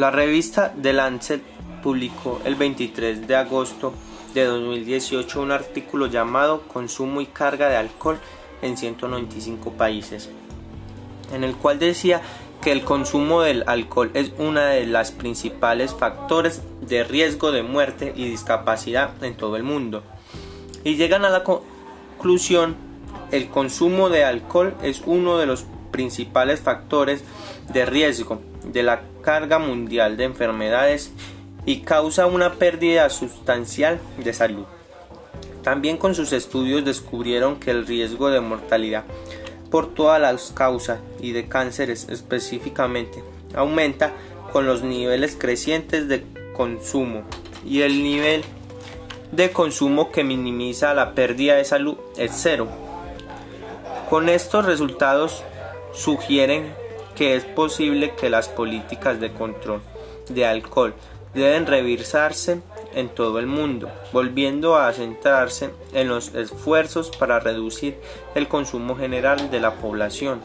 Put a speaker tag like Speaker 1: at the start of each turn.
Speaker 1: La revista The Lancet publicó el 23 de agosto de 2018 un artículo llamado Consumo y carga de alcohol en 195 países, en el cual decía que el consumo del alcohol es uno de los principales factores de riesgo de muerte y discapacidad en todo el mundo. Y llegan a la conclusión, el consumo de alcohol es uno de los principales factores de riesgo de la carga mundial de enfermedades y causa una pérdida sustancial de salud. También con sus estudios descubrieron que el riesgo de mortalidad por todas las causas y de cánceres específicamente aumenta con los niveles crecientes de consumo y el nivel de consumo que minimiza la pérdida de salud es cero. Con estos resultados sugieren que es posible que las políticas de control de alcohol deben revisarse en todo el mundo, volviendo a centrarse en los esfuerzos para reducir el consumo general de la población.